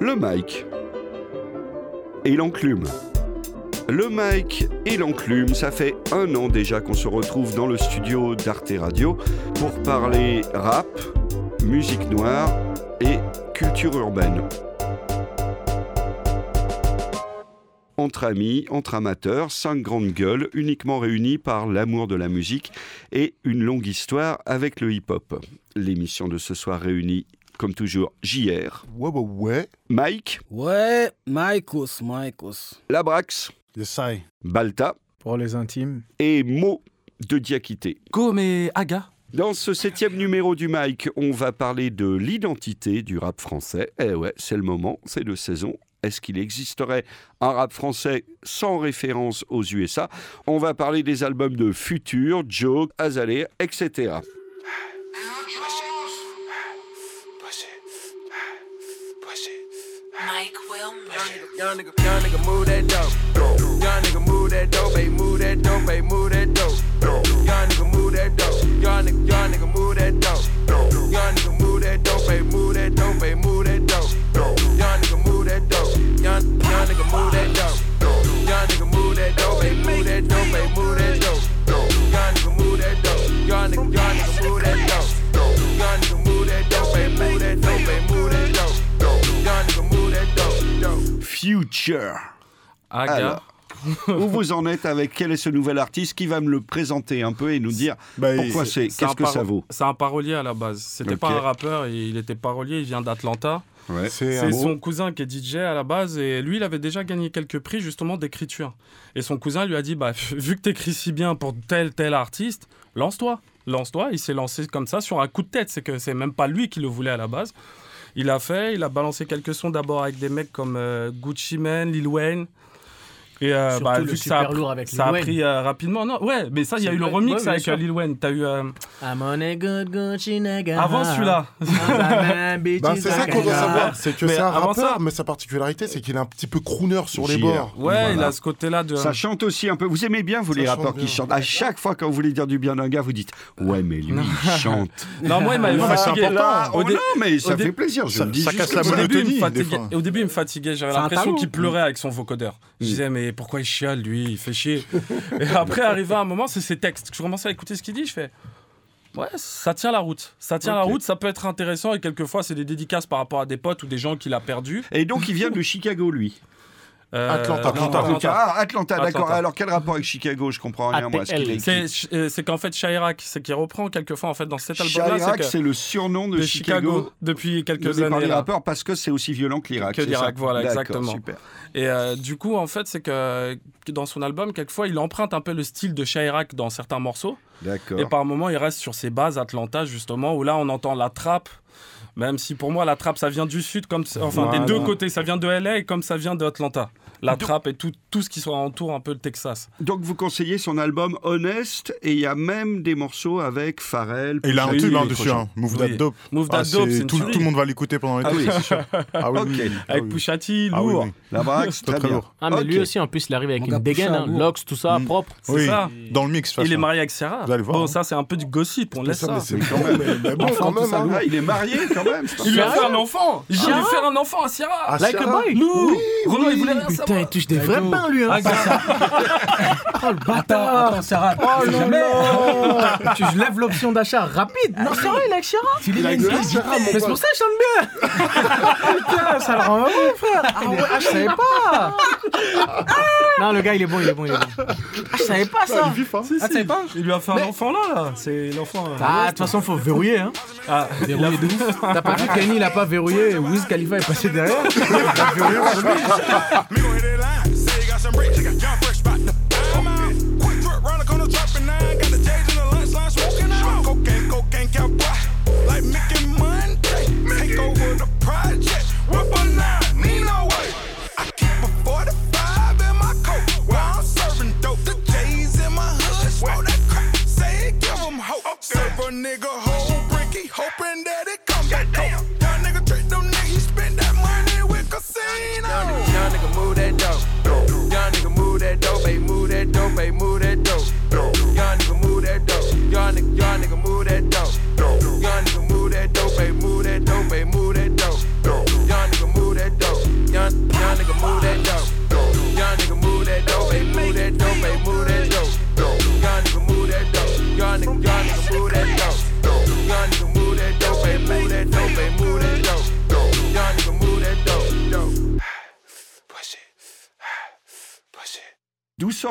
le mic et l'enclume. Le mic et l'enclume, ça fait un an déjà qu'on se retrouve dans le studio d'Arte Radio pour parler rap, musique noire et culture urbaine. Entre amis, entre amateurs, cinq grandes gueules uniquement réunies par l'amour de la musique et une longue histoire avec le hip-hop. L'émission de ce soir réunit comme toujours, JR. Ouais, ouais, ouais. Mike. Ouais, Maikos, Maikos. Labrax. Yes, Balta. Pour les intimes. Et Mo de Diakité. Comme et Aga. Dans ce septième numéro du Mike, on va parler de l'identité du rap français. Eh ouais, c'est le moment, c'est de saison. Est-ce qu'il existerait un rap français sans référence aux USA On va parler des albums de Future, Joe, Azalea, etc. Young nigga, young nigga move that dope. Young nigga move that dope, baby, Aga. Alors, où vous en êtes avec quel est ce nouvel artiste qui va me le présenter un peu et nous dire Bah, pourquoi c'est, qu'est-ce que ça vaut C'est un parolier à la base. C'était pas un rappeur, il était parolier, il vient d'Atlanta. Ouais. C'est son cousin qui est DJ à la base et lui, il avait déjà gagné quelques prix justement d'écriture. Et son cousin lui a dit bah, vu que t'écris si bien pour tel tel artiste, lance-toi. Lance-toi. Il s'est lancé comme ça sur un coup de tête. C'est que c'est même pas lui qui le voulait à la base. Il a fait, il a balancé quelques sons d'abord avec des mecs comme euh, Gucci Mane, Lil Wayne. Et euh, Surtout bah, le vu que ça a, super lourd avec ça a Lil Wayne. pris euh, rapidement. Non, ouais, mais ça, il y a eu le remix Ouais, avec sûr. euh, Lil Wayne. T'as eu euh, I'm on a good Gucci nigga. avant celui-là. Bah, c'est ça qu'on doit savoir, c'est que c'est un avant rappeur, ça- mais sa particularité, c'est qu'il est un petit peu crooner sur les bords. Ouais, il a ce côté-là de. Ça chante aussi un peu. Vous aimez bien, vous, Ça les chante rappeurs qui chantent. À chaque fois, quand vous voulez dire du bien d'un gars, vous dites Ouais, mais lui, il chante. Non, moi, il c'est fatigué. Oh non, mais ça au dé- fait plaisir. Je Ça- ça casse la comme Au ça. début, il me monotonie, au début, il me fatiguait. J'avais l'impression qu'il pleurait avec son vocodeur. Je disais, mais pourquoi il chiale, lui? Il fait chier. Et après, arrivé à un moment, c'est ses textes. Je commençais à écouter ce qu'il dit. Je fais, ouais, ça tient la route. Ça tient la route. Ça peut être intéressant. Et quelquefois, c'est des dédicaces par rapport à des potes ou des gens qu'il a perdus. Et donc, il vient de Chicago, lui. Euh, Atlanta, non, Atlanta. Ah, Atlanta, d'accord. Alors, quel rapport avec Chicago Je comprends rien. C'est euh, c'est qu'en fait, Chirac, c'est qu'il reprend quelquefois en fait dans cet album-là, Chirac, c'est le surnom de, de Chicago. Chicago depuis quelques donné par années. les rappeurs parce que c'est aussi violent que l'Irak. Que l'Irak, voilà, exactement. Super. Et euh, du coup, en fait, c'est que que dans son album, quelquefois, il emprunte un peu le style de Chirac dans certains morceaux. D'accord. Et par moments, il reste sur ses bases Atlanta, justement, où là, on entend la trappe. Même si pour moi, la trappe, ça vient du sud, comme enfin Voilà. des deux côtés. Ça vient de LA comme ça vient de Atlanta. La trappe et tout, tout ce qui soit entoure un peu le Texas. Donc, vous conseillez son album Honest et il y a même des morceaux avec Pharrell. Et il a un tube hein, dessus, hein. Move Oui. That Dope. Move Ah, That Dope, c'est- c'est une tout, tout le monde va l'écouter pendant les Ah oui, c'est sûr. Ah oui. Ah Avec oui. Pusha T, Ah oui, lourd. oui. La Brax, Très, très très bien. lourd. Ah, mais lui aussi, en plus, il arrive avec une dégaine, hein, locks, tout ça, Mm. propre. C'est Oui, ça. dans le mix. de toute Il est marié avec Sarah. Vous allez voir, Bon, ça, c'est un peu du gossip, on laisse Ça, mais quand même. Ah, il est marié quand même. Il lui a fait un enfant Il lui faire un enfant à Sierra Ah, Like a boy. Nous Renaud, il voulait rien Putain, il touche des vrais pains, lui. Hein. Ah. Oh, le bâtard. attends, Sarah. Oh là Tu je lève l'option d'achat rapide. Non, c'est vrai, il est avec Chira. Il a mon Mais c'est pour ça que je chante bien. Putain, ça le rend heureux, frère. Ah ouais, ah, je savais pas. Non, le gars, il est bon, il est bon, il est bon. Ah, je savais pas Ah, ça. hein. Ah, tu savais pas Il lui a fait un enfant là, là. C'est l'enfant. euh, Ah, de toute façon, faut verrouiller. Hein. Ah, il a- Verrouiller de ouf. T'as pas vu Kenny, il a pas verrouillé. Wiz Khalifa est passé derrière. Il a verrouillé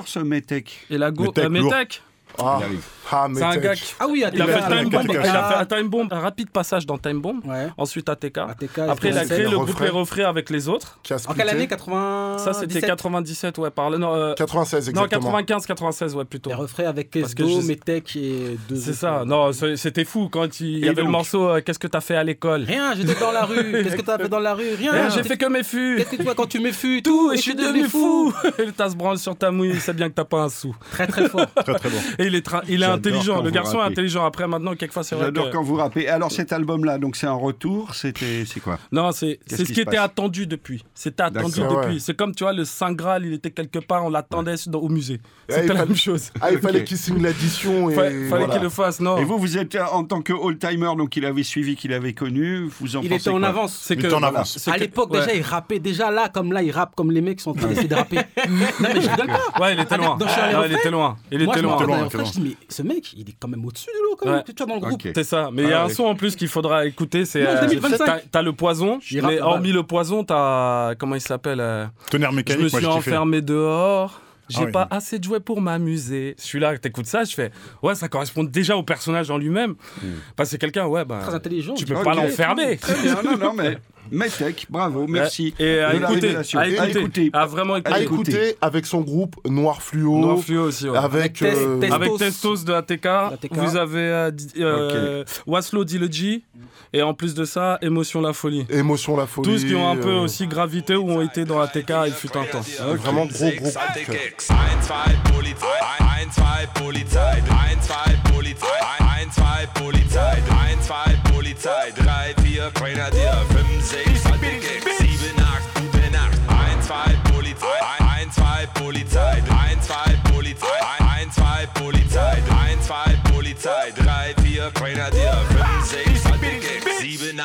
ce Metec Et la go, Metec, euh, lourd. Metec, Ah, Il arrive. Ah, mais c'est un gars qui Ah oui, il a ATK. fait Time ATK. Bomb. Il a fait un Time Bomb, un rapide passage dans Time Bomb. Ouais. Ensuite ATK. ATK, Après, il a SDN7. créé le groupe. Les Refrains avec les autres. En quelle année? 80 Ça, c'était 97, ouais, par le. Non, euh, 96, non exactement. 95, 96, ouais, plutôt. Les refrains avec je- Metec et deux C'est ça. Non, c'était fou quand il y avait le morceau euh, Qu'est-ce que t'as fait à l'école? Rien, j'étais dans la rue. Qu'est-ce que t'as fait dans la rue? Rien. J'ai fait que mes fûts. Qu'est-ce que tu vois quand tu m'effus? Tout, et je suis devenu fou. Et t'as se branle sur ta mouille, c'est bien que t'as pas un sou. Très très fort. Très très bon. Et il est, il intelligent. Le garçon est intelligent. Après, maintenant, quelquefois, c'est vrai J'adore que. quand vous rappez. Alors cet album-là, donc c'est un retour, c'était, c'est quoi? Non, c'est qui ce qui était attendu depuis. C'était attendu depuis. Ouais. C'est comme, tu vois, le Saint Graal, il était quelque part, on l'attendait au musée. il C'était la fallait- même chose. Ah, il fallait qu'il signe l'addition et. Fa- fallait voilà. qu'il le fasse, non Et vous, vous êtes euh, en tant que old-timer, donc il avait suivi, qu'il avait connu, vous en Il pensez était en avance. C'est Il que. était en avance. À que- l'époque, déjà, il rappait. Déjà là, comme là, il rappe comme les mecs sont en train d'essayer de rapper. non, mais je rigole pas. Ouais, il était loin. Il était loin. Il était me loin. loin, il était refrains, je dis, mais ce mec, il est quand même au-dessus de l'eau, quand même. Ouais. Tu vois, dans le groupe. Ok. C'est ça. Mais il y a Ah un son en plus qu'il faudra écouter. C'est. Non, euh, 2025. t'as- T'as le poison. Il rappe Mais hormis le poison, t'as. Comment il s'appelle euh, Tonnerre Je mécanique, me moi, suis je enfermé dehors. J'ai Ah oui. pas assez de jouets pour m'amuser. Celui-là, t'écoutes ça, je fais. Ouais, ça correspond déjà au personnage en lui-même. Parce que c'est quelqu'un, ouais, bah. Très intelligent. Tu peux pas l'enfermer. Très bien, non, non, mais Metec, bravo, merci. Et à écouter, à écouter, à vraiment écouter. À écouter. écouter avec son groupe Noir Fluo. Noir Fluo aussi, ouais. Avec. Test- euh, Test- Avec Testos. De ATK, ATK. vous avez euh, euh, Waslo et en plus de ça, Émotion la folie. Émotion la folie. Tous qui ont un peu euh, aussi gravité ou ont été dans ATK, il fut un temps. Vraiment gros gros. coup de cœur. 1, 2, Polizei, 1, 2, Polizei, 1, 2, Polizei, 1, 2, Polizei, 1, 2, Polizei, 3, 4, Grenadier, 5,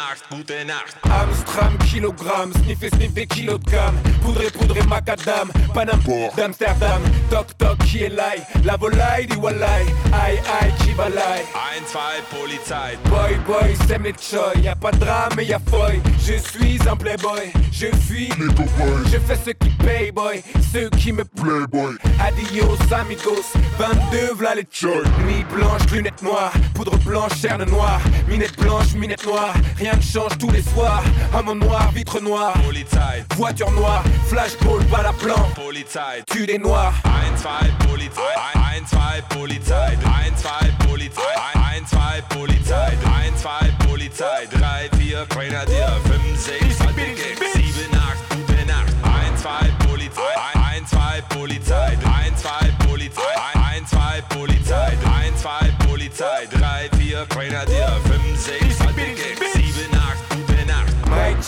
7, 8, gute Nacht. Amstram, kilogramme, sniffer, sniffer, kilo de gamme. Poudrer, macadam, Panam, d'Amsterdam. Toc, toc, qui est l'ail? La volaille dit walai, aïe, aïe, qui balaille. 1, 2, Polizei, Boy, boy, c'est mes choy. Y'a pas de drame, y'a foy. Je suis un playboy, je fuis. Je fais ce qui paye, boy. Ceux qui me playboy. Adios, amigos. 22, v'là les choy. Nuit blanche, lunettes noires. Poudre blanche, cerne noire. Minette blanche, minette noire. Rien ne change tous les soirs. Homme noir, vitre noire. Polizei, Voiture noire, flashball, balle à plan. Polizei. Tu des noirs. 1, 2, Polizei, 1, 2, Polizei, 1, 2, Polizei, 1, 2, Polizei, 1, 2, Polizei, 3, 4, Grenadier, 5, 6, Attack, 7, 8, gute Nacht, 1, 2, Polizei, 1, 2, Polizei, 1, 2, Polizei, 1, 2, Polizei, 1, 2, Polizei, 3, 4, Grenadier, 5,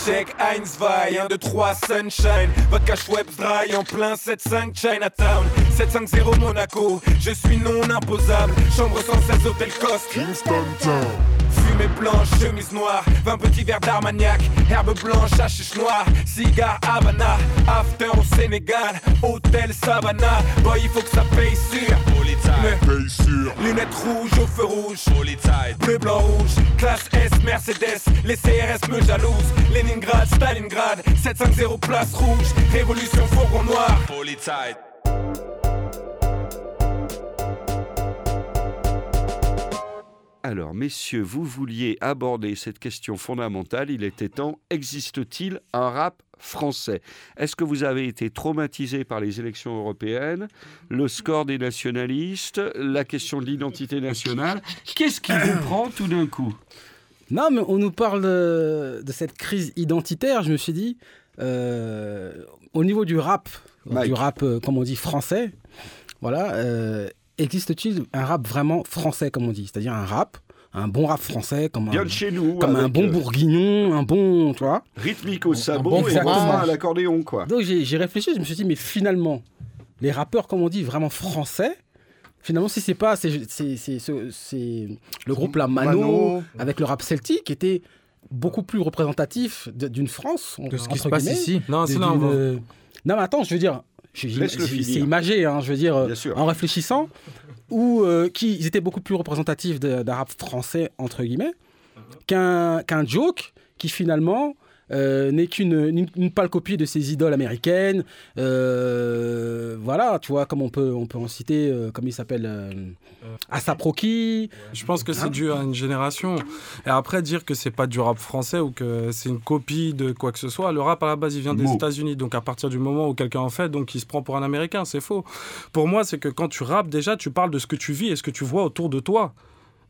check, 1, 2, 1, 2, 3, sunshine. Vodka Schweppes dry en plein 7-5 Chinatown. 750 Monaco, je suis non imposable. Chambre 116 Hôtel Coste. Kingston Town. Fumée blanche, chemise noire, 20 petits verres d'Armagnac, herbe blanche, hachiche noire, cigare Havana, after au Sénégal, hôtel Savannah, boy il faut que ça paye sûr, Polizei, Mais- lunettes rouges au feu rouge, Bleu, blanc, rouge, classe S, Mercedes, les CRS me jalousent. Leningrad, Stalingrad, 750 place rouge, révolution fourgon noir. Polizei. Alors, messieurs, vous vouliez aborder cette question fondamentale. Il était temps. Existe-t-il un rap français? Est-ce que vous avez été traumatisé par les élections européennes, le score des nationalistes, la question de l'identité nationale? Qu'est-ce qui vous prend tout d'un coup? Non, mais on nous parle de, de cette crise identitaire. Je me suis dit, euh, au niveau du rap, Mike. du rap, euh, comme on dit, français, voilà, euh, existe-t-il un rap vraiment français, comme on dit? C'est-à-dire un rap, un bon rap français, comme Bien un, de chez nous, comme un avec, bon euh, bourguignon, un bon, tu vois? Rythmique au sabot bon et à l'accordéon, quoi. Donc j'ai réfléchi, je me suis dit, mais finalement, les rappeurs, comme on dit, vraiment français, finalement, si c'est pas, c'est c'est- c'est ce- c'est le groupe La Mano, Mano. avec le rap celtique, qui était beaucoup plus représentatif d'une France. De ce qui se passe ici. Non, c'est là, on d'une- va- Non, mais attends, je veux dire, c'est imagé, hein, je veux dire, euh, en réfléchissant, ou euh, qui ils étaient beaucoup plus représentatifs rap français, entre guillemets, qu'un qu'un joke qui finalement euh, n'est qu'une une, une pâle copie de ses idoles américaines. Euh, voilà, tu vois, comme on peut, on peut en citer, euh, comme il s'appelle, euh, Asap Rocky. Je pense que Hein c'est dû à une génération. Et après, dire que c'est pas du rap français ou que c'est une copie de quoi que ce soit, le rap à la base, il vient des. États-Unis. Donc à partir du moment où quelqu'un en fait, donc il se prend pour un Américain, c'est faux. Pour moi, c'est que quand tu rappes, déjà, tu parles de ce que tu vis et ce que tu vois autour de toi.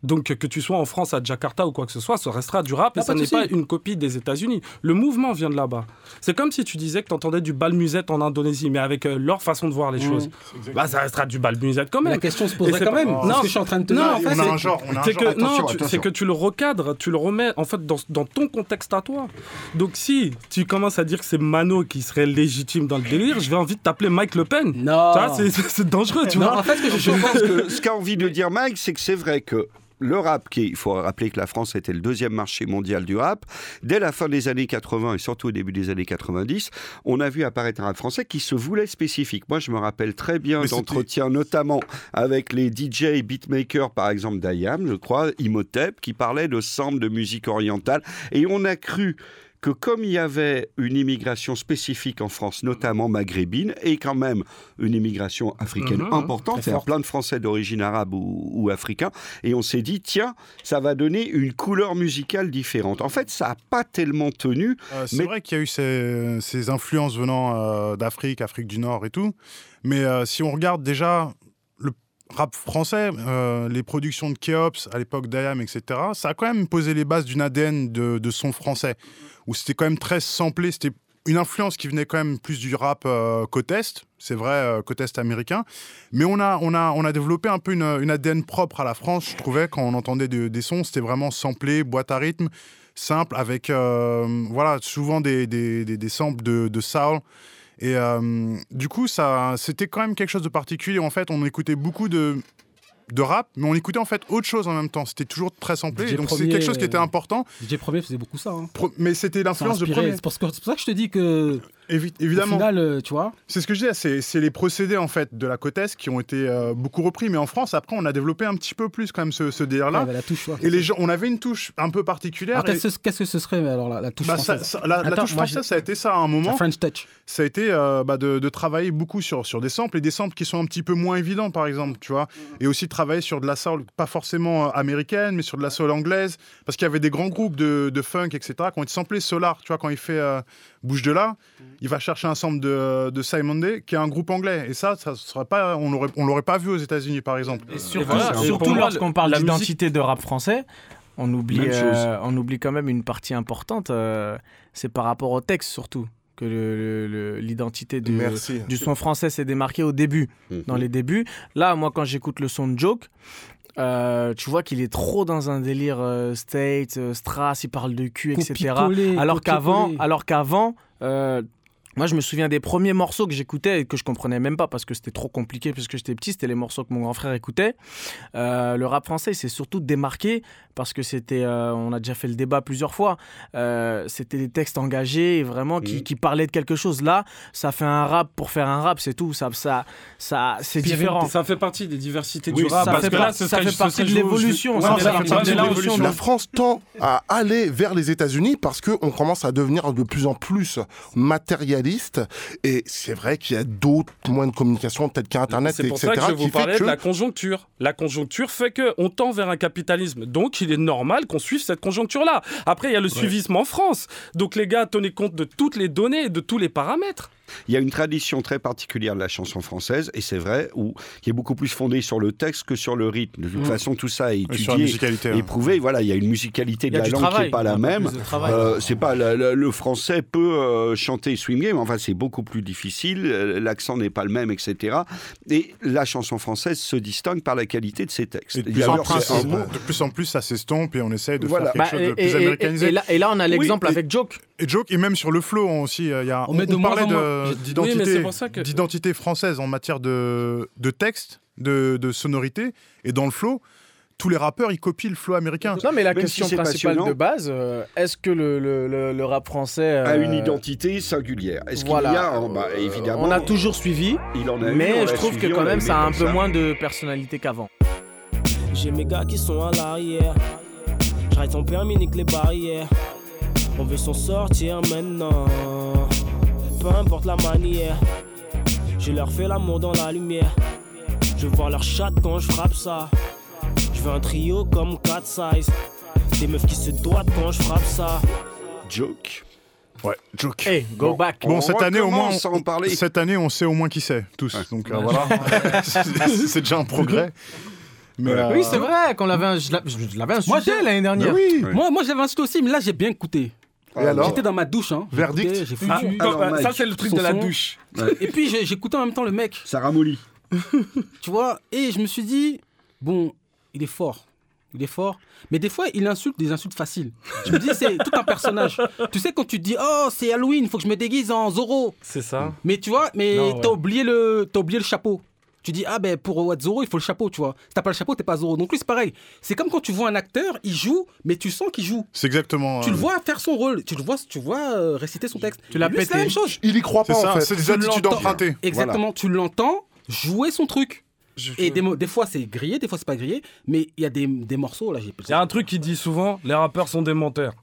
Donc que tu sois en France, à Jakarta ou quoi que ce soit, ça restera du rap et pas ça n'est pas une copie des États-Unis. Le mouvement vient de là-bas. C'est comme si tu disais que tu entendais du bal musette en Indonésie, mais avec euh, leur façon de voir les Mmh. choses. Bah, ça restera du bal musette quand même. La question se poserait quand pas- même. Non, C'est ce que je suis en train de te non, dire. en fait, on a c'est- un genre, que, non, c'est que tu le recadres, tu le remets en fait dans, dans ton contexte à toi. Donc si tu commences à dire que c'est Mano qui serait légitime dans le délire, je vais envie de t'appeler Mike Le Pen. Non. Tu vois, c'est- dangereux, tu Non, vois. en fait, ce que je, Je pense que ce qu'a envie de dire Mike, c'est que c'est vrai que le rap, qui, il faut rappeler que la France était le deuxième marché mondial du rap, dès la fin des années 80 et surtout au début des années 90, on a vu apparaître un rap français qui se voulait spécifique. Moi, je me rappelle très bien d'entretiens, notamment avec les DJ beatmakers, par exemple d'Ayam, je crois, Imhotep, qui parlaient de sample de musique orientale. Et on a cru que comme il y avait une immigration spécifique en France, notamment maghrébine, et quand même une immigration africaine Mhm, importante, c'est-à-dire plein de Français d'origine arabe ou, ou africain, et on s'est dit, tiens, ça va donner une couleur musicale différente. En fait, ça n'a pas tellement tenu. Euh, c'est Mais- vrai qu'il y a eu ces, ces influences venant euh, d'Afrique, Afrique du Nord et tout. Mais euh, si on regarde déjà rap français, euh, les productions de Keops à l'époque d'Ayam, etc., ça a quand même posé les bases d'une ADN de, son français, où c'était quand même très samplé. C'était une influence qui venait quand même plus du rap euh, côte Est, c'est vrai, euh, côte Est américain. Mais on a, on a, on a développé un peu une, ADN propre à la France, je trouvais, quand on entendait de- des sons. C'était vraiment samplé, boîte à rythme, simple, avec euh, voilà, souvent des, des, des, des samples de, de. Et euh, du coup, ça, c'était quand même quelque chose de particulier. En fait, on écoutait beaucoup de, de rap, mais on écoutait en fait autre chose en même temps. C'était toujours très samplé. Donc c'est quelque chose qui était euh, important. DJ Premier faisait beaucoup ça. Hein. Pro- mais c'était l'influence de premier. Pour, c'est pour ça que je te dis que, Évi- au évidemment. final, euh, tu vois, C'est ce que je disais, c'est, les procédés en fait de la côte Est qui ont été euh, beaucoup repris, mais en France après on a développé un petit peu plus quand même ce, ce délire-là. la touche. ouais. Et les gens, on avait une touche un peu particulière. Et- qu'est-ce, que ce serait alors la, la touche bah, ça- française ça- la, la Attends, touche française, ça a été ça à un La moment. French Touch. Ça a été euh, bah, de, de travailler beaucoup sur, sur des samples et des samples qui sont un petit peu moins évidents, par exemple, tu vois. Et aussi de travailler sur de la soul, pas forcément américaine, mais sur de la soul anglaise. Parce qu'il y avait des grands groupes de, de funk, etc., qui ont été samplés Solar, tu vois, quand il fait euh, Bouge de là, il va chercher un sample de, de Simon Day, qui est un groupe anglais. Et ça, ça serait pas, on l'aurait, on l'aurait pas vu aux États-Unis, par exemple. Et surtout, voilà, surtout lorsqu'on parle la d'identité de rap français, on oublie, euh, on oublie quand même une partie importante. euh, c'est par rapport au texte surtout que le- le- le- l'identité du, du son français s'est démarquée au début, Mhm. dans les débuts. Là, moi, quand j'écoute le son de Joke, euh, tu vois qu'il est trop dans un délire euh, state, euh, strass, il parle de cul, etc. Alors qu'avant, alors qu'avant, euh, moi je me souviens des premiers morceaux que j'écoutais et que je comprenais même pas parce que c'était trop compliqué puisque j'étais petit. C'était les morceaux que mon grand frère écoutait. Euh, le rap français s'est surtout démarqué parce que c'était, euh, on a déjà fait le débat plusieurs fois. euh, c'était des textes engagés et vraiment qui, Mhm. qui parlaient de quelque chose. Là, ça fait un rap pour faire un rap, c'est tout. Ça, ça, ça, c'est différent. Ça fait partie des diversités Oui, du rap. ça parce fait que par- là, ce ça serait- fait ce partie de l'évolution, La France tend à aller vers les États-Unis parce qu'on commence à devenir de plus en plus matérialiste. Et c'est vrai qu'il y a d'autres moyens de communication, tels qu'Internet, C'est pour etc., ça que je vous parlais que de la conjoncture. La conjoncture fait qu'on tend vers un capitalisme. Donc, il est normal qu'on suive cette conjoncture-là. Après, il y a le suivisme en France. Donc, les gars, tenez compte de toutes les données et de tous les paramètres. Il y a une tradition très particulière de la chanson française, et c'est vrai, où, qui est beaucoup plus fondée sur le texte que sur le rythme. De toute Mhm. façon, tout ça est Et étudié, hein. éprouvé. Voilà, il y a une musicalité de la langue travail. qui n'est pas la même. Euh, c'est pas la- la- le français peut euh, chanter swing game, enfin c'est beaucoup plus difficile, euh, l'accent n'est pas le même, etc. Et la chanson française se distingue par la qualité de ses textes. Et de plus, a en plus, un de plus en plus, ça s'estompe et on essaye de Voilà. faire quelque Bah, chose de et, plus et- et- américanisé. et là, et là, on a l'exemple avec Joke. Et joke, et même sur le flow on- aussi, euh, il y a, On on, met de on parlait en de- Oui, mais d'identité, française en matière de, de texte, de, de sonorité, et dans le flow, tous les rappeurs, ils copient le flow américain. Non, mais la Même question si principale de base, euh, est-ce que le, le- le- le rap français a une euh, identité singulière. Est-ce voilà. qu'il y a, oh, bah, évidemment, On a toujours suivi, il en a mais je trouve suivi, que quand même ça a un peu ça. moins de personnalité qu'avant. J'ai mes gars qui sont à l'arrière. J'arrête ton permis, nique les barrières. On veut s'en sortir maintenant. Peu importe la manière. Je leur fais l'amour dans la lumière. Je vois leur chatte quand je frappe ça. Je veux un trio comme 4 size. Des meufs qui se doivent quand je frappe ça. Joke. Ouais, joke. Hey, go Bon. back. Bon, On cette année, au moins, en parler. cette année, on sait au moins qui c'est, tous. Donc euh, voilà, c'est déjà un progrès. Mais, euh, Oui, c'est vrai qu'on l'avait, je l'a- je l'avais Moi, insulté j'ai- l'année dernière. oui. Moi, moi j'avais insulté aussi, mais là, j'ai bien écouté. Et alors J'étais dans ma douche. Hein. Verdict J'ai foutu. Ah, alors, Mike, ça, c'est le truc de la douche. Et puis, j'écoutais en même temps le mec, Ça ramollit. tu vois. Et je me suis dit, bon, il est fort. Il est fort. Mais des fois, il insulte des insultes faciles. Je me dis, c'est tout un personnage. Tu sais, quand tu te dis, oh, c'est Halloween, il faut que je me déguise en Zorro. C'est ça. Mais tu vois, mais ouais. t'as oublié, le... t'as oublié le chapeau. Tu dis, ah ben pour être Zorro, il faut le chapeau, tu vois. Si t'as pas le chapeau, t'es pas Zorro. Donc lui, c'est pareil. C'est comme quand tu vois un acteur, il joue, mais tu sens qu'il joue. C'est exactement. Tu euh, le vois faire son rôle, tu le vois, tu vois euh, réciter son texte. Tu l'as Lui, C'est la pété. même chose. Il y croit pas, en fait. c'est des Tu attitudes l'entends. empruntées. Exactement, tu l'entends jouer son truc. Je- Et des, des fois c'est grillé, des fois c'est pas grillé, mais il y a des, des morceaux là, j'ai Il y a un truc qui dit souvent, les rappeurs sont des menteurs.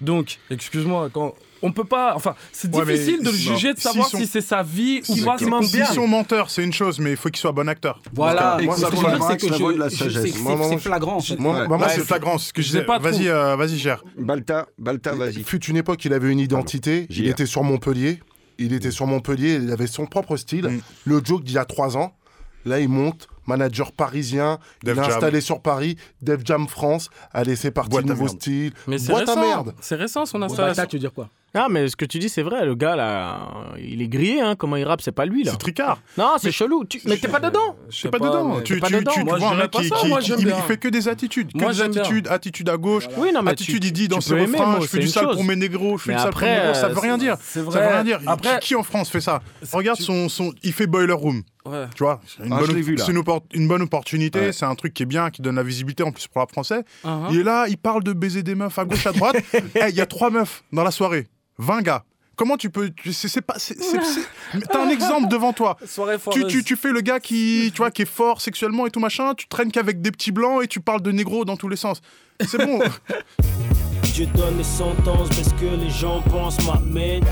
Donc, excuse-moi, quand on peut pas, enfin, c'est Ouais, mais difficile de le juger, de si savoir si c'est sa vie ou Si- pas. si- sont menteurs, c'est une chose, mais il faut qu'ils soient bon acteur. Voilà, c'est flagrant. Moi, c'est- flagrant. Ce que je disais. Vas-y, euh, vas-y, gère. Balta, Balta, vas-y. fut une époque, il avait une identité. Il ai. était sur Montpellier. Il était sur Montpellier. Il avait son propre style. Mm. Le joke d'il y a trois ans. Là, il monte. Manager parisien. Def il est Jam. installé sur Paris. Def Jam France. Allez, c'est parti. Boîte nouveau merde. style. Mais c'est Boîte à récent. merde. C'est récent son installation. tu veux dire quoi? Ah, mais ce que tu dis, c'est vrai. Le gars, là, il est grillé. Hein. Comment il rappe, c'est pas lui, là. C'est tricard. Non, c'est chelou. Tu... Mais t'es pas dedans. Je C'est pas dedans. Tu, pas tu, dedans. tu Moi, vois je un mec pas qui, ça. qui- Moi, qui- j'aime il, fait que des attitudes. Que Moi, des attitudes. Attitude à gauche. Oui, non, mais attitude, tu- il dit dans ses refrains moi, Je fais du sale chose. pour mes négros, je fais Mais du sale pour mes négros. Ça veut rien dire. C'est Ça vrai. veut rien dire. Après- Qui, en France fait ça Regarde son, son. Il fait Boiler Room. Ouais. Tu vois, c'est une, Ah, une, bonne opportunité, Ouais. c'est un truc qui est bien, qui donne la visibilité en plus pour la français. Uh-huh. Il est là, il parle de baiser des meufs à gauche, à droite. Eh, Il y a trois meufs dans la soirée, 20 gars. Comment tu peux. tu- C'est pas. T'as un exemple devant toi. Soirée Tu, tu, tu fais le gars qui, tu vois, qui est fort sexuellement et tout machin, tu traînes qu'avec des petits blancs et tu parles de négro dans tous les sens. C'est bon. Dieu donne les sentences parce que les gens pensent m'amène.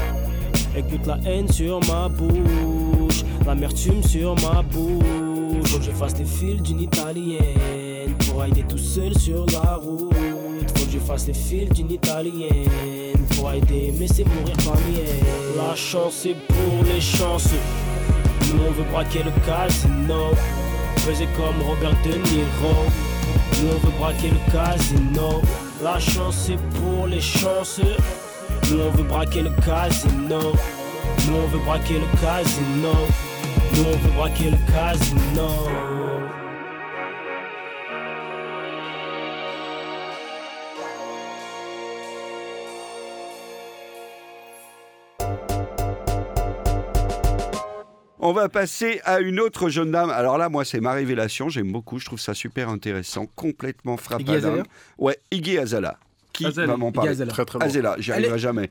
Écoute la haine sur ma bouche, l'amertume sur ma bouche. Faut que je fasse les fils d'une italienne pour aider tout seul sur la route. Je fasse les fils d'une italienne pour aider, mais c'est mourir parmi elles. La chance c'est pour les chanceux. Nous on veut braquer le casino, faisait comme Robert De Niro. Nous on veut braquer le casino. La chance c'est pour les chanceux. Nous on veut braquer le casino. Nous on veut braquer le casino. Nous on veut braquer le casino. On va passer à une autre jeune dame. Alors là, moi, c'est ma révélation. J'aime beaucoup. Je trouve ça super intéressant. Complètement Iggy frappant. Azalea Ouais, Iggy Azala. Qui va m'en Iggy parler Azalea. très très bon. Azala, j'y arriverai est- jamais.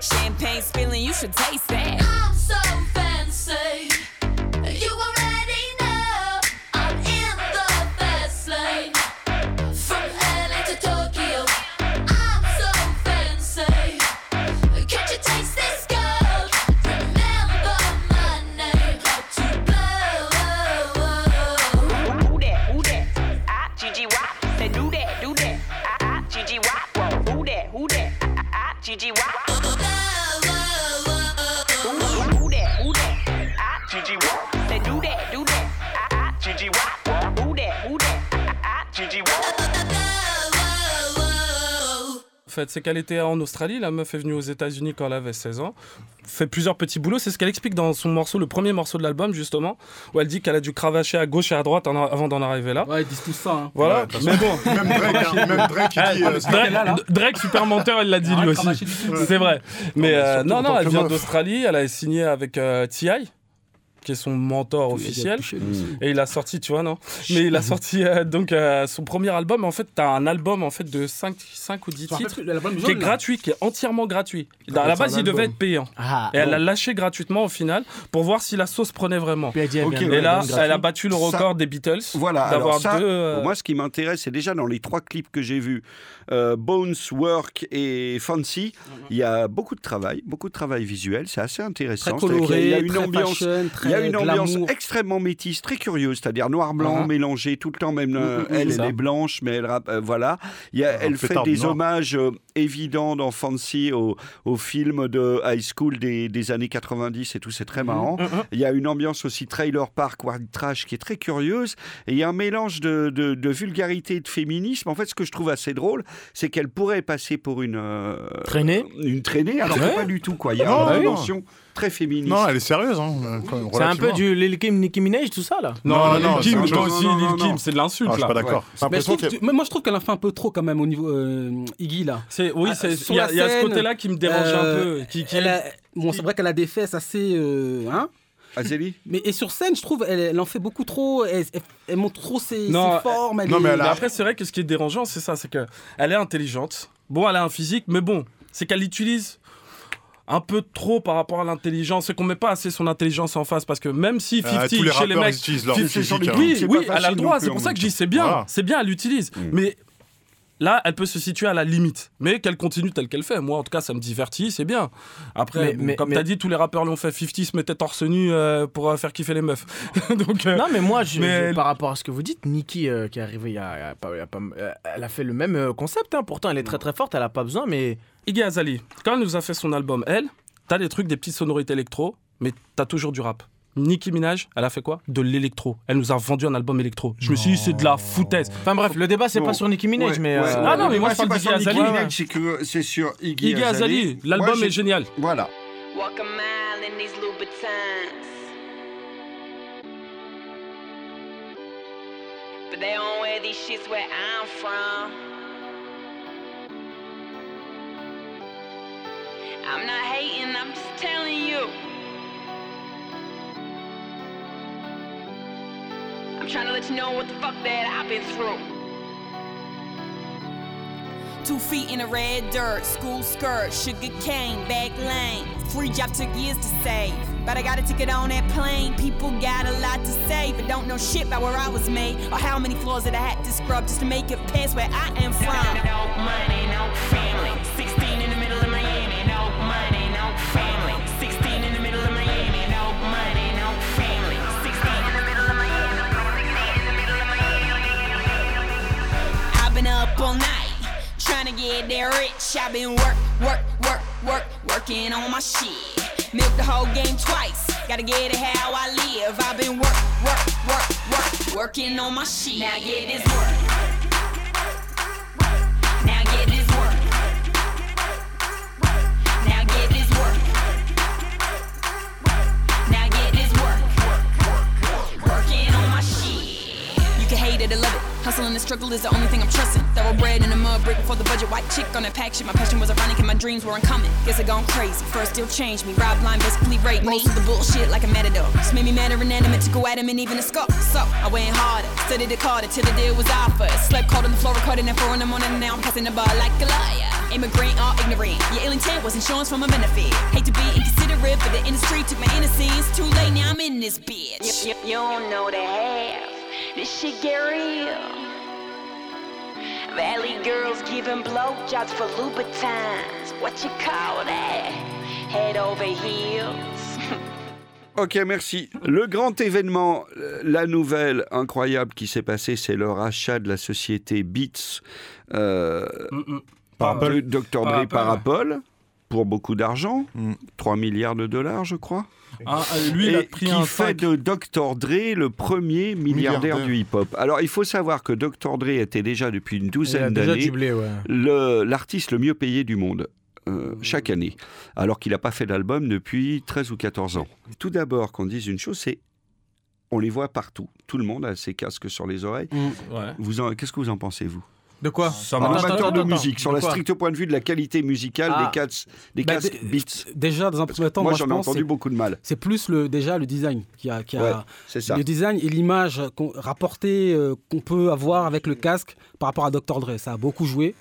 Champagne spilling, you should taste that. I'm so fancy. Fait. C'est qu'elle était en Australie, la meuf est venue aux États-Unis quand elle avait 16 ans, fait plusieurs petits boulots. C'est ce qu'elle explique dans son morceau, le premier morceau de l'album, justement, où elle dit qu'elle a dû cravacher à gauche et à droite avant d'en arriver là. Ouais, ils disent tout ça. Hein. Voilà, Ouais, mais bon. Même Drake, hein, même Drake, il dit. euh, Drake, Drake, super menteur, il l'a dit Arrête lui aussi. C'est vrai. Mais euh, non, non, elle vient d'Australie, elle a signé avec euh, T.I., qui est son mentor officiel. Et il a sorti, tu vois, non Mais il a sorti euh, donc euh, son premier album. En fait, t'as un album en fait de 5, 5 ou 10 Tu te rappelles titres qui est gratuit, qui est entièrement gratuit. À la base, il devait être payant. Ah, Et elle l'a lâché gratuitement au final pour voir si la sauce prenait vraiment. Et là, elle a battu le Ça- record des Beatles. Voilà, D'avoir alors ça, deux, euh, pour moi, ce qui m'intéresse, c'est déjà dans les trois clips que j'ai vus, euh, Bones, Work et Fancy, il y a beaucoup de travail, beaucoup de travail visuel, c'est assez intéressant. Très a- il y a coloré, une très ambiance, fashion, très il y a une ambiance glamour. extrêmement métisse, très curieuse, c'est-à-dire noir-blanc Mhm. mélangé tout le temps, même euh, Mhm, elle, elle ça. est blanche, mais elle rappe, euh, voilà. Il y a- Un elle fait des noir. hommages évidents dans Fancy au, au film de high school des, des années 90 et tout, c'est très marrant. Mhm. Il y a une ambiance aussi trailer park, white trash qui est très curieuse. Et il y a un mélange de, de- de vulgarité et de féminisme. En fait, ce que je trouve assez drôle, c'est qu'elle pourrait passer pour une euh, Traînée Une traînée, alors Ouais. pas du tout. Quoi. Il y a Non, une bah oui. Très féministe. Non, elle est sérieuse. Hein, euh, C'est un peu du Lil Kim, Nicki Minaj, tout ça là. Non, Non, Lil non, Kim, c'est toi aussi, Lil Kim, c'est de Ah, l'insulte je suis pas d'accord. Mais moi, je trouve qu'elle en fait un peu trop quand même au niveau euh, Iggy là. C'est- Oui, Ah, c'est- sur il y a, la il y a ce côté-là qui me dérange Euh, un peu. Qui, qui- Elle a- Bon, c'est vrai qu'elle a des fesses assez. euh, hein Azélie mais et sur scène, je trouve, elle, elle en fait beaucoup trop. Elle, elle- elle montre trop ses, Non, ses formes. elle non, est- mais elle Mais a- après, c'est vrai que ce qui est dérangeant, c'est ça, c'est que elle est intelligente. Bon, elle a un physique, mais bon, c'est qu'elle l'utilise un peu trop par rapport à l'intelligence, c'est qu'on met pas assez son intelligence en face parce que même si Euh, 50 tous les chez les mecs, ils utilisent leur 50 physique. les hein. oui, elle a le droit, c'est pour ça que je dis temps. c'est bien, Voilà. c'est bien, elle l'utilise, mais Là, elle peut se situer à la limite, mais qu'elle continue telle qu'elle fait. Moi, en tout cas, ça me divertit, c'est bien. Après, Mais- bon, mais- comme mais- tu as dit, tous les rappeurs l'ont fait. 50 se mettait torse nu euh, pour euh, faire kiffer les meufs. Donc, euh, Non, mais moi, je- par rapport à ce que vous dites, Nikki, qui est arrivée il y a, il y a pas- elle a fait le même concept. hein. Pourtant, elle est très très forte, elle a pas besoin, mais Iggy Azalea, quand elle nous a fait son album, elle, t'as des trucs, des petites sonorités électro, mais t'as toujours du rap. Nicki Minaj, elle a fait quoi? De l'électro. Elle nous a vendu un album électro. Je me suis dit, c'est de la foutaise. Enfin bref, le débat c'est Bon. pas sur Nicki Minaj, Ouais, mais ouais, euh, Ah non, mais moi, je c'est parle pas d'Iggy sur Nicki Azalea. Minaj, c'est que c'est sur Iggy, Iggy Azalea, l'album Moi, j'ai- est génial. Voilà. Walk a mile in these Louboutins. But they don't wear these shits where I'm from. I'm not hating, I'm just telling you. I'm trying to let you know what the fuck that I've been through. Two feet in the red dirt, school skirt, sugar cane, back lane. Free job took years to save. But I got a ticket on that plane. People got a lot to say, but don't know shit about where I was made. Or how many floors that I had to scrub just to make it past where I am from. No money, no family. 16 up all night, trying to get there rich. I've been work, work, work, work, working on my shit. Milk the whole game twice, gotta get it how I live. I've been work, work, work, work, working on my shit. Now get this work. Now get this work. Now get this work. Now get this work. Working on my shit. You can hate it or love it. Hustle and the struggle is the only thing I'm trusting. Thoroughbred in the mud brick before the budget. White chick on that pack shit. My passion was ironic and my dreams were uncommon. Guess I gone crazy. First still changed me. Rob blind basically raped me. Most of the bullshit like a matador. Just made me mad and inanimate to go at him and even a scuff. So I went harder. Studied it harder till the deal was offered. Slept cold on the floor, recording at four in the morning. And now I'm passing the bar like a liar. Immigrant or ignorant. Your ill intent was insurance from a benefit. Hate to be inconsiderate, but the industry took my innocence. Too late, now I'm in this bitch. You, you, you don't know the half. This shit get real. Valley girls giving blowjobs for Louboutins. What you call that? Head over heels. Ok, merci. Le grand événement, euh, la nouvelle incroyable qui s'est passée, c'est le rachat de la société Beats euh, Mm, mm. Par Apple. Dr. Par Dre par Apple, Apple. Pour beaucoup d'argent, Mm. 3 milliards de dollars, je crois. Ah, ah, lui, il a et pris qui un fait sac. de Dr. Dre le premier milliardaire, Milliardaire. du hip-hop. Alors, il faut savoir que Dr. Dre était déjà depuis une douzaine d'années ouais. l'artiste le mieux payé du monde. euh, chaque année, alors qu'il n'a pas fait d'album depuis 13 ou 14 ans. Tout d'abord, qu'on dise une chose, c'est on les voit partout. Tout le monde a ses casques sur les oreilles. Ouais. En- Qu'est-ce que vous en pensez, vous? De quoi attends, amateur attends, de attends. musique, sur le strict point de vue de la qualité musicale Ah. des, casques, des Bah, Beats. Déjà, dans un premier temps, Moi, moi, je j'en ai entendu beaucoup de mal. c'est plus le, déjà le design qui a, qui a- Ouais, c'est ça. le design et l'image rapportée euh, qu'on peut avoir avec le casque par rapport à Dr Dre. Ça a beaucoup joué.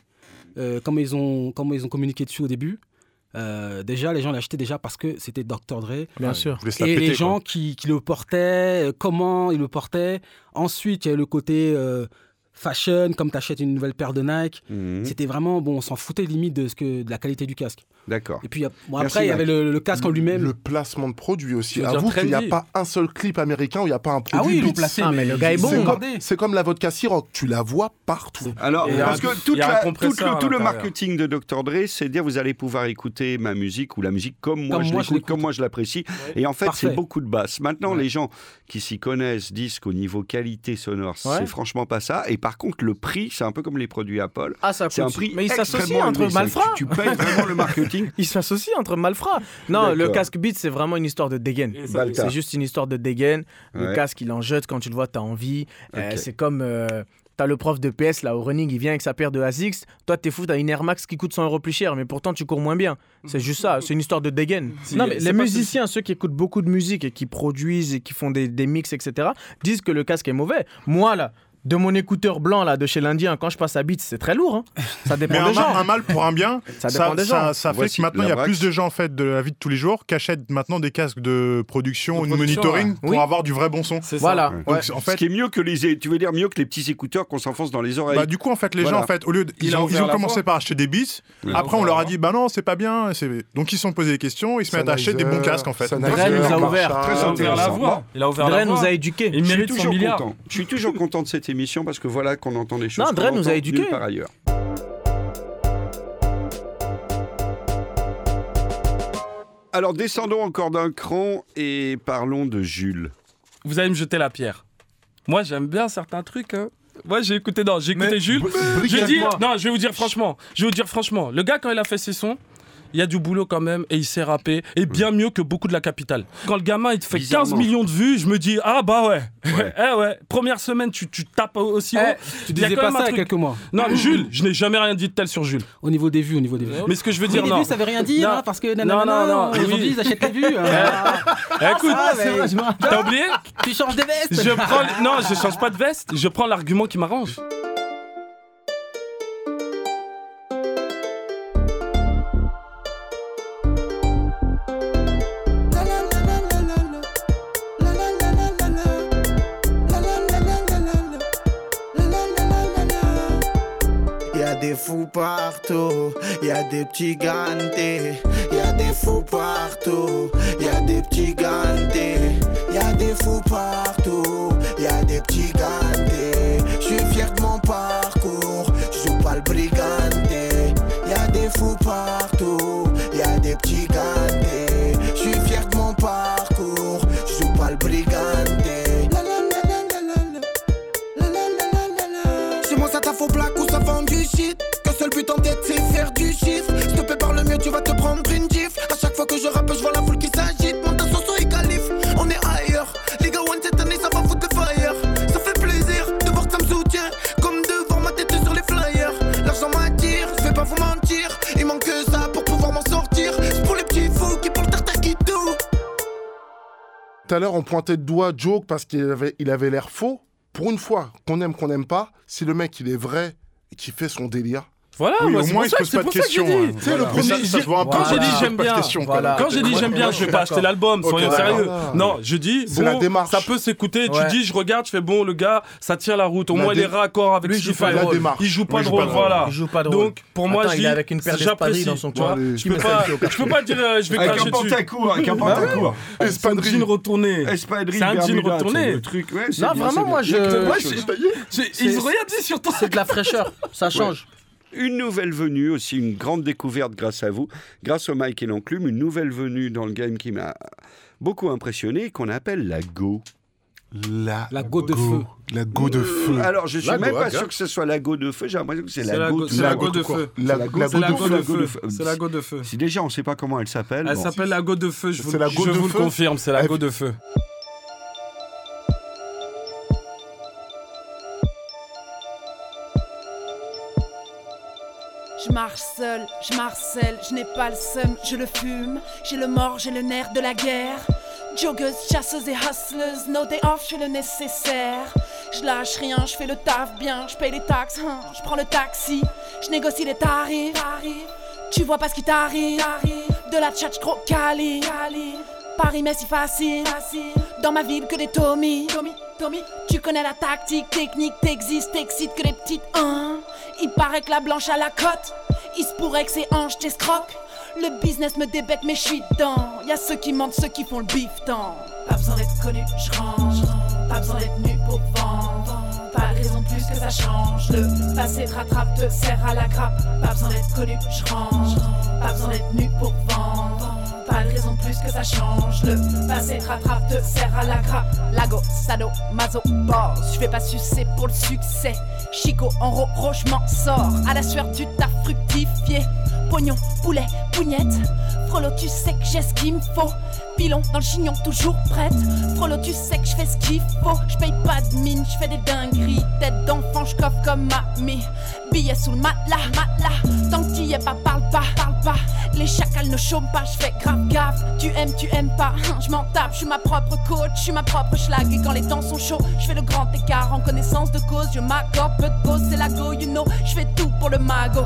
Euh, comme ils ont comme ils ont communiqué dessus au début. Euh, déjà, les gens l'achetaient déjà parce que c'était Dr Dre. Bien sûr. Et péter, les gens qui, qui le portaient, euh, comment ils le portaient. Ensuite, il y a eu le côté euh, fashion, comme tu achètes une nouvelle paire de Nike. Mhm. C'était vraiment, bon, on s'en foutait limite de, ce que, de la qualité du casque. D'accord. Et puis bon, après, il y avait le, le casque en lui-même. Le placement de produit aussi. Avoue qu'il n'y a pas un seul clip américain où il n'y a pas un Ah produit. oui, ils placé. Ah, mais le gars est bon. C'est comme, c'est comme la vodka Ciroc, tu la vois partout. Alors, Et parce un- que toute la- tout le, tout marketing de Dr. Dre, c'est dire vous allez pouvoir écouter ma musique ou la musique comme moi Comme je l'écoute, comme moi je l'apprécie. Et en fait, c'est beaucoup de basses. Maintenant, Ouais. les gens qui s'y connaissent disent qu'au niveau qualité sonore, Ouais. c'est franchement pas ça. Et par contre, le prix, c'est un peu comme les produits Apple. Ah, ça C'est un coûte. prix Mais il s'associe extrêmement entre malfrats. Tu payes vraiment le marketing. Il s'associe entre malfrats. Non, le casque Beats, c'est vraiment une histoire de dégaine. C'est juste une histoire de dégaine. Le Ouais. casque, il en jette quand tu le vois, t'as envie. Euh, c'est comme. euh, T'as le prof de PS là au running, il vient avec sa paire de ASICS. Toi, t'es fou, t'as une Air Max qui coûte 100 euros plus cher, mais pourtant tu cours moins bien. C'est juste ça, c'est une histoire de dégaine. Si, non, mais les musiciens, ceux qui écoutent beaucoup de musique et qui produisent et qui font des, des mix, etc., disent que le casque est mauvais. Moi, là, de mon écouteur blanc là de chez l'Indien, quand je passe à Beats, c'est très lourd. hein. Ça Mais dépend un, des mal- gens. un mal pour un bien, Ça ça, dépend des ça- gens. ça fait Voici que maintenant il y a plus de gens en fait de la vie de tous les jours qui achètent maintenant des casques de production De ou de production, monitoring ouais. pour Oui. avoir du vrai bon son. C'est ça. Voilà. Ouais. ouais. Donc en Ce fait, qui est mieux que les, tu veux dire mieux que les petits écouteurs qu'on s'enfonce dans les oreilles. bah, du coup en fait les Voilà. gens en fait au lieu de- Il ils a ont, ils commencé par acheter des beats. Ouais. Après on leur a dit bah non c'est pas bien. c'est- Donc ils se sont posé des questions, ils se mettent à acheter des bons casques en fait. Dre nous a ouvert. Il a ouvert la intéressant. voie. Il a ouvert Dre la voie. nous a éduqués. Il mérite son milliard. Je suis toujours content de cette émission parce que voilà qu'on entend des choses. Non, qu'on Dre nous a éduqués. part ailleurs. Alors descendons encore d'un cran et parlons de Jules. Vous allez me jeter la pierre. Moi, j'aime bien certains trucs. hein. Moi, j'ai écouté, non, j'ai écouté Jules. Je dis, non, je vais vous dire franchement, je vais vous dire franchement, le gars quand il a fait ses sons, il y a du boulot quand même et il s'est rappé et bien mieux que beaucoup de la capitale. Quand le gamin il te fait 15 Bizarrement. millions de vues, je me dis ah bah ouais, eh ouais, première semaine tu, tu tapes aussi haut. Eh, tu y a disais pas ça il y a quelques mois. Non, Jules, je n'ai jamais rien dit de tel sur Jules. Au niveau des vues, au niveau des vues. Mais ce que je veux Oui, dire les non. vues, ça veut rien dire, Non. hein, parce que Non, nanana, non, non, aujourd'hui, oui. ils achètent les vues. hein. Eh, écoute, Ah, m'en- t'as oublié tu changes des vestes. Je prends l- non, je change pas de veste, je prends l'argument qui m'arrange. Partout, y a des petits gantés, y a des fous partout, y a des petits gantés, y a des fous partout, y a des petits gantés. Je suis fier de mon parcours, je joue pas le briganté. Y a des fous partout, y a des petits gantés. Je suis fier de mon parcours, je joue pas le briganté. Fois que je rappe je vois la foule qui s'agite. Monte à Soso et Calife On est ailleurs. Les gars one cette année ça va foutre le fire. Ça fait plaisir de voir que ça me soutient. Comme de voir ma tête sur les flyers. L'argent m'attire, je vais pas vous mentir. Il manque que ça pour pouvoir m'en sortir. C'est pour les petits fous qui le tartare qui tout. Tout à l'heure, on pointait de doigt Joke parce qu'il avait il avait l'air faux. Pour une fois, qu'on aime, qu'on n'aime pas, si le mec il est vrai et qu'il fait son délire. Voilà, Oui, moi, au c'est moins, il se que- pose pas de que questions, dit. hein. Tu sais, le Voilà. premier- Mais ça- ça se voit un peu, Quand j'ai voilà. dit Il j'aime bien. Voilà. quand j'ai dit j'aime bien, je vais pas acheter l'album, soyons sérieux. Voilà. Non, je dis la bon, démarche. ça peut s'écouter. Tu Ouais. dis je regarde, je fais bon le gars, ça tient la route. Au La moins il dé- est raccord avec Lui, ce il qu'il fait. le La. Il joue pas de il rôle, voilà. Il joue pas de rôle. Donc pour moi je il dis avec une paire j'apprécie. d'espadrilles dans son tu cou. Je peux pas, je peux pas dire euh, je vais Avec cracher un dessus. pantacourt, avec un pantacourt. C'est un Espadrille. jean retourné. Espadrille, C'est un jean retourné. c'est Le truc, ouais, Non, vraiment, moi, je- Il que la Ils ont rien dit sur toi. C'est de la fraîcheur, ça change. Une nouvelle venue, aussi une grande découverte grâce à vous, grâce au Mike et l'enclume, une nouvelle venue dans le game qui m'a beaucoup impressionné, qu'on appelle la Go. La, La go de feu. La go de feu. Alors, je suis La même Go, pas sûr que ce soit la Go de feu, j'ai l'impression que c'est la, la Go. la go de feu. La, la la go- go C'est la de go feu. de la go de feu. feu. C'est la go de feu. Si déjà on ne sait pas comment elle s'appelle, Elle bon. s'appelle la go de feu, je vous, C'est la go je de vous feu le confirme, c'est la go de feu. Je marche seul, je marcelle, je n'ai pas le seum, je le fume. J'ai le mort, j'ai le nerf de la guerre. Joggers, chasseuses et hustlers, no day off, je fais le nécessaire. Je lâche rien, je fais le taf bien, je paye les taxes, hein, je prends le taxi, je négocie les tarifs. Tu vois pas ce qui t'arrive, de la tchatch gros cali. Paris, mais si facile, dans ma ville que des Tommy. Tommy, Tommy, tu connais la tactique, technique, t'existes, t'excites que les petites hein. Il paraît que la blanche a la cote, il se pourrait que ses hanches t'escroquent. Le business me débecte, mais je suis dedans. Y'a ceux qui mentent, ceux qui font le bifton. Pas besoin d'être connu, je range. Pas besoin d'être nu pour vendre. Pas raison plus que ça change. Le passé te rattrape, te serre à la grappe. Pas besoin d'être connu, je range. Pas besoin d'être nu pour vendre. Pas de raison plus que ça change. Le passé te rattrape, te serre à la grappe. Lago, sado, mazo, boss. Je vais pas sucer pour le succès. Chico, en ro, je m'en sors. À la sueur du taf fructifié. Pognon, poulet, pougnette. Frollo, tu sais que j'ai ce qu'il me faut. Pilon dans le chignon, toujours prête. Frollo, tu sais que je fais ce qu'il faut. Je paye pas de mine, je fais des dingueries. Tête d'enfant, je coffre comme mamie. Billet sous le matelas, matelas. Tant que t'y es pas, parle pas, parle pas. Les chacals ne chôment pas, je fais grave gaffe. Tu aimes, tu aimes pas, je m'en tape. Je suis ma propre coach, je suis ma propre schlag. Et quand les temps sont chauds, je fais le grand écart en connaissance de cause. Je m'accorde peu de pause, c'est la go, you know. Je fais tout pour le mago.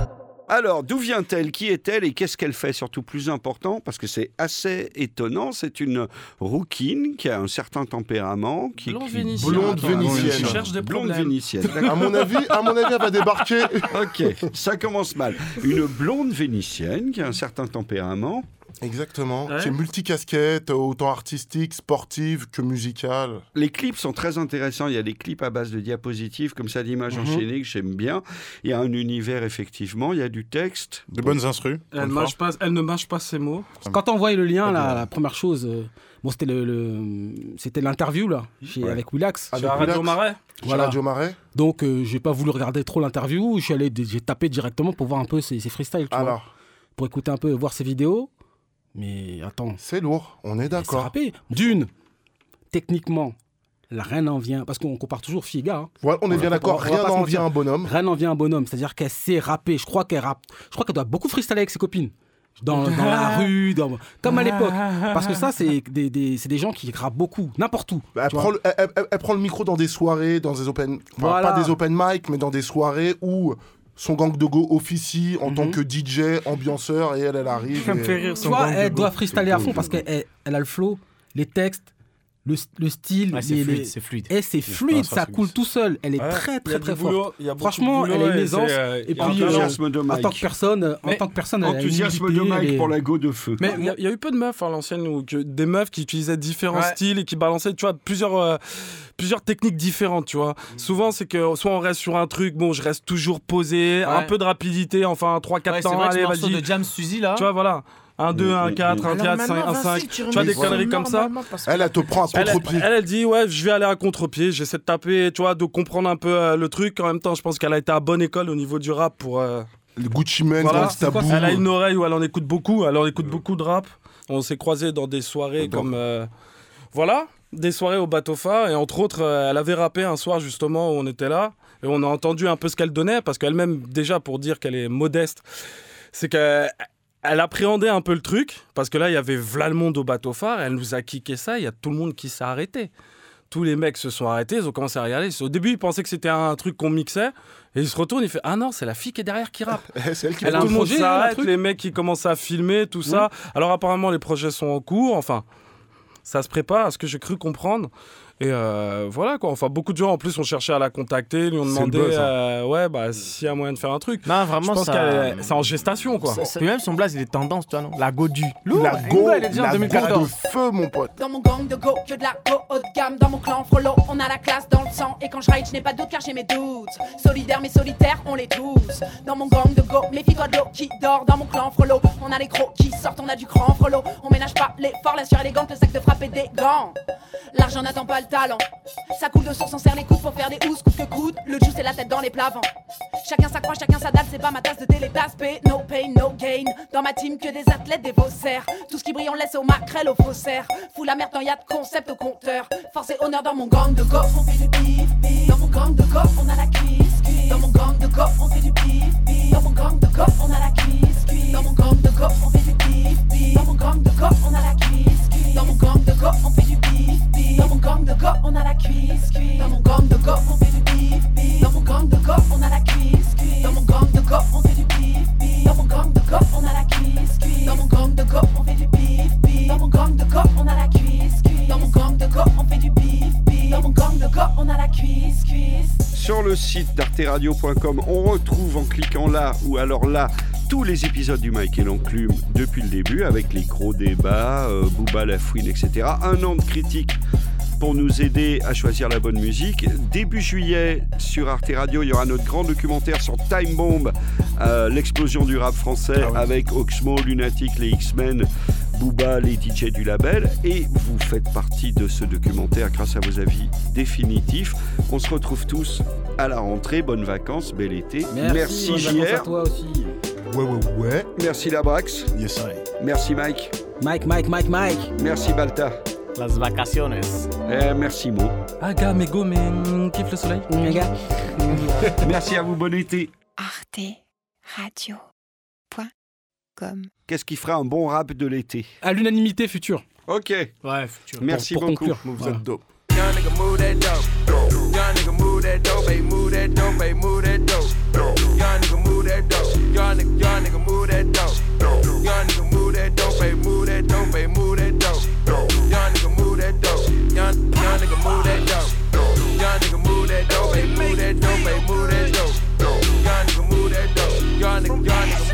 Alors, d'où vient-elle? Qui est-elle? Et qu'est-ce qu'elle fait? Surtout plus important, parce que c'est assez étonnant. C'est une rouquine qui a un certain tempérament. Qui, Blonde qui- vénitienne. Blonde Attends, vénitienne. Des Blonde problèmes. vénitienne. À mon avis, à mon avis, elle va débarquer. ok, ça commence mal. Une blonde vénitienne qui a un certain tempérament. Exactement. Ouais. Qui est multicasquette, autant artistique, sportive que musicale. Les clips sont très intéressants. Il y a des clips à base de diapositives, comme ça, d'images Mhm. enchaînées que j'aime bien. Il y a un univers, effectivement. Il y a du texte. De bonnes instrus. Elle, mâche pas, elle ne mâche pas ses mots. Quand on envoyé le lien, là, la première chose, euh, bon, c'était le, le- c'était l'interview là, chez- Ouais. avec Willax. Avec Chez Radio. Marais. Voilà. Radio Marais. Donc, euh, j'ai pas voulu regarder trop l'interview. Je suis allé, j'ai tapé directement pour voir un peu ses, ses freestyles, tu vois, Alors, pour écouter un peu, voir ses vidéos. Mais attends, c'est lourd, on est c'est d'accord. rappé. D'une, techniquement, la reine en vient, parce qu'on compare toujours fille et gars. hein. Voilà, on est bien On d'accord, rien n'en vient un bonhomme. Reine en vient un bonhomme, c'est-à-dire qu'elle sait rapper. Je crois qu'elle rappe. Je crois qu'elle doit beaucoup freestyler avec ses copines. Dans, dans la rue, dans- comme à l'époque. Parce que ça, c'est des, des- c'est des gens qui rappent beaucoup, n'importe où. Elle prend, le, elle, elle- elle prend le micro dans des soirées, dans des open, enfin, Voilà. pas des open mic, mais dans des soirées où son gang de go officie en Mhm. tant que DJ, ambianceur, et elle, elle arrive. Ça me fait rire son gang elle doit freestyler à fond parce qu'elle elle- elle a le flow, les textes, le, le style. Ouais, c'est fluide, les- c'est fluide. Et c'est fluide, ça coule tout seul. Elle est Ouais, très, très, très forte. Franchement, boulot elle a une et aisance. euh, Et puis, euh, de en Mike. tant que personne, en Mais tant que personne, elle a une Enthousiasme de Mike est- pour la go de feu. Mais il y, a- il y a eu peu de meufs à l'ancienne, ou que des meufs qui utilisaient différents Ouais. styles et qui balançaient, tu vois, plusieurs, euh, plusieurs techniques différentes, tu vois. Souvent, c'est que soit on reste sur un truc, bon, je reste toujours posé, un peu de rapidité, enfin 3-4 Ouais, c'est temps, allez, vas-y. de Jam Suzy là. Tu vois, voilà. Un 2, un mm, 4, un Alors 4, 5, maintenant, un vas-y, 5. tu vois, des conneries comme ça. Elle, elle te prend à contre-pied. elle, elle dit ouais je vais aller à contre-pied j'essaie de taper tu vois de comprendre un peu euh, le truc en même temps je pense qu'elle a été à bonne école au niveau du rap pour euh, Le Gucci Mane, Voilà, Boo. elle a une oreille où elle en écoute beaucoup elle en écoute beaucoup de rap on s'est croisés dans des soirées D'accord. comme euh, voilà des soirées au bateau phare et entre autres euh, elle avait rappé un soir justement où on était là et on a entendu un peu ce qu'elle donnait parce qu'elle-même déjà pour dire qu'elle est modeste c'est qu'elle elle appréhendait un peu le truc parce que là il y avait v'là le monde au bateau phare elle nous a kické ça il y a tout le monde qui s'est arrêté tous les mecs se sont arrêtés, ils ont commencé à regarder. Au début, ils pensaient que c'était un truc qu'on mixait. Et ils se retournent, ils font Ah non, c'est la fille qui est derrière qui rappe. C'est elle qui Elle a tout le monde s'arrête, les mecs qui commencent à filmer, tout ça. Alors apparemment, les projets sont en cours. Enfin, ça se prépare, à ce que j'ai cru comprendre. Et euh, voilà quoi. Enfin, beaucoup de gens en plus ont cherché à la contacter, lui ont demandé buzz, hein. euh, ouais, bah, s'il y a moyen de faire un truc. Non, Je vraiment, pense ça. qu'elle est- c'est en gestation quoi. Ça- ça- Puis même son blaze, il est tendance, tu vois, non La Godu. Lourd, La go, elle est déjà en la go 2014. de feu, mon pote. Dans mon gang de go, que de la go haut de gamme. Dans mon clan frollo, on a la classe dans le sang. Et quand je ride, je n'ai pas de doute car j'ai mes doutes. Solidaires mais solitaires, on les tous. Dans mon gang de go, méfie-toi de l'eau qui dort. Dans mon clan frollo, on a les crocs qui sortent, on a du cran frollo. On ménage pas l'effort, la sueur élégante, le sac de frappe et des gants. L'argent n'attend pas le Ça coule de source, on serre les coudes pour faire des housses, coûte que coûte. Le juice et la tête dans les plavants. Chacun s'accroche, chacun sa dalle, c'est pas ma tasse de télé Pay No pain, no gain. Dans ma team, que des athlètes, des faussaires. Tout ce qui brille, on laisse au maquerelle, au faussaire. Fous la merde, tant y de concept au compteur. Force et honneur dans mon gang de go, on fait du bif, bif. Dans mon gang de go, on a la cuisse, cuisse. Dans mon gang de go, on fait du bif, bif. Dans mon gang de go, on a la cuisse, cuisse. Dans mon gang de go, on fait du bif, bif. Dans mon gang de go, on a la cuisse, cuisse. Dans mon gang de go, on fait du bif, Dans mon gang de go, on a la cuisse, cuisse. Dans mon gang de go, on fait du bif, bif. Dans mon gang de go, on a la cuisse, cuisse. Dans mon gang de go, on fait du bif, bif. Dans mon gang de go, on a la cuisse, cuisse. Dans mon gang de go, on fait du bif, bif. Dans mon gang de go, on a la cuisse, cuisse. Dans mon gang de go, on fait du bif, bif. Dans mon gang de go, on a la cuisse, cuisse. Sur le site d'arteradio.com, on retrouve en cliquant là ou alors là tous les épisodes du Mike et l'Enclume depuis le début avec les gros débats, euh, Booba, la fouine, etc. Un an de critique pour nous aider à choisir la bonne musique. Début juillet, sur Arte Radio, il y aura notre grand documentaire sur Time Bomb, euh, l'explosion du rap français avec Oxmo, Lunatic, les X-Men, Booba, les DJ du label. Et vous faites partie de ce documentaire grâce à vos avis définitifs. On se retrouve tous à la rentrée. Bonnes vacances, bel été. Merci, vacances à toi aussi. Ouais, ouais, ouais. Merci Labrax. Yes, I. Merci Mike. Mike, Mike, Mike, Mike. Merci Balta. Las vacaciones. Eh, merci Mo. Aga, mais go, mais mm, kiffe le soleil. Gars. Merci à vous. Bon été. arteradio.com. Qu'est-ce qui fera un bon rap de l'été? À l'unanimité future. Ok. Ouais, futur. Merci pour beaucoup. conclure. Vous Voilà. êtes dope. Young nigga move that dope. Young nigga move that dope, hey, move that dope, hey, move move that dope. Young nigga, young nigga, move that dope. Young nigga, move that dope, baby, move that dope, baby, move that dope. Young nigga, move that dope. Young, young nigga, move that dope. Young nigga, move that dope, baby, move that dope, baby, move that dope. Young nigga, move that dope. Young nigga, young nigga.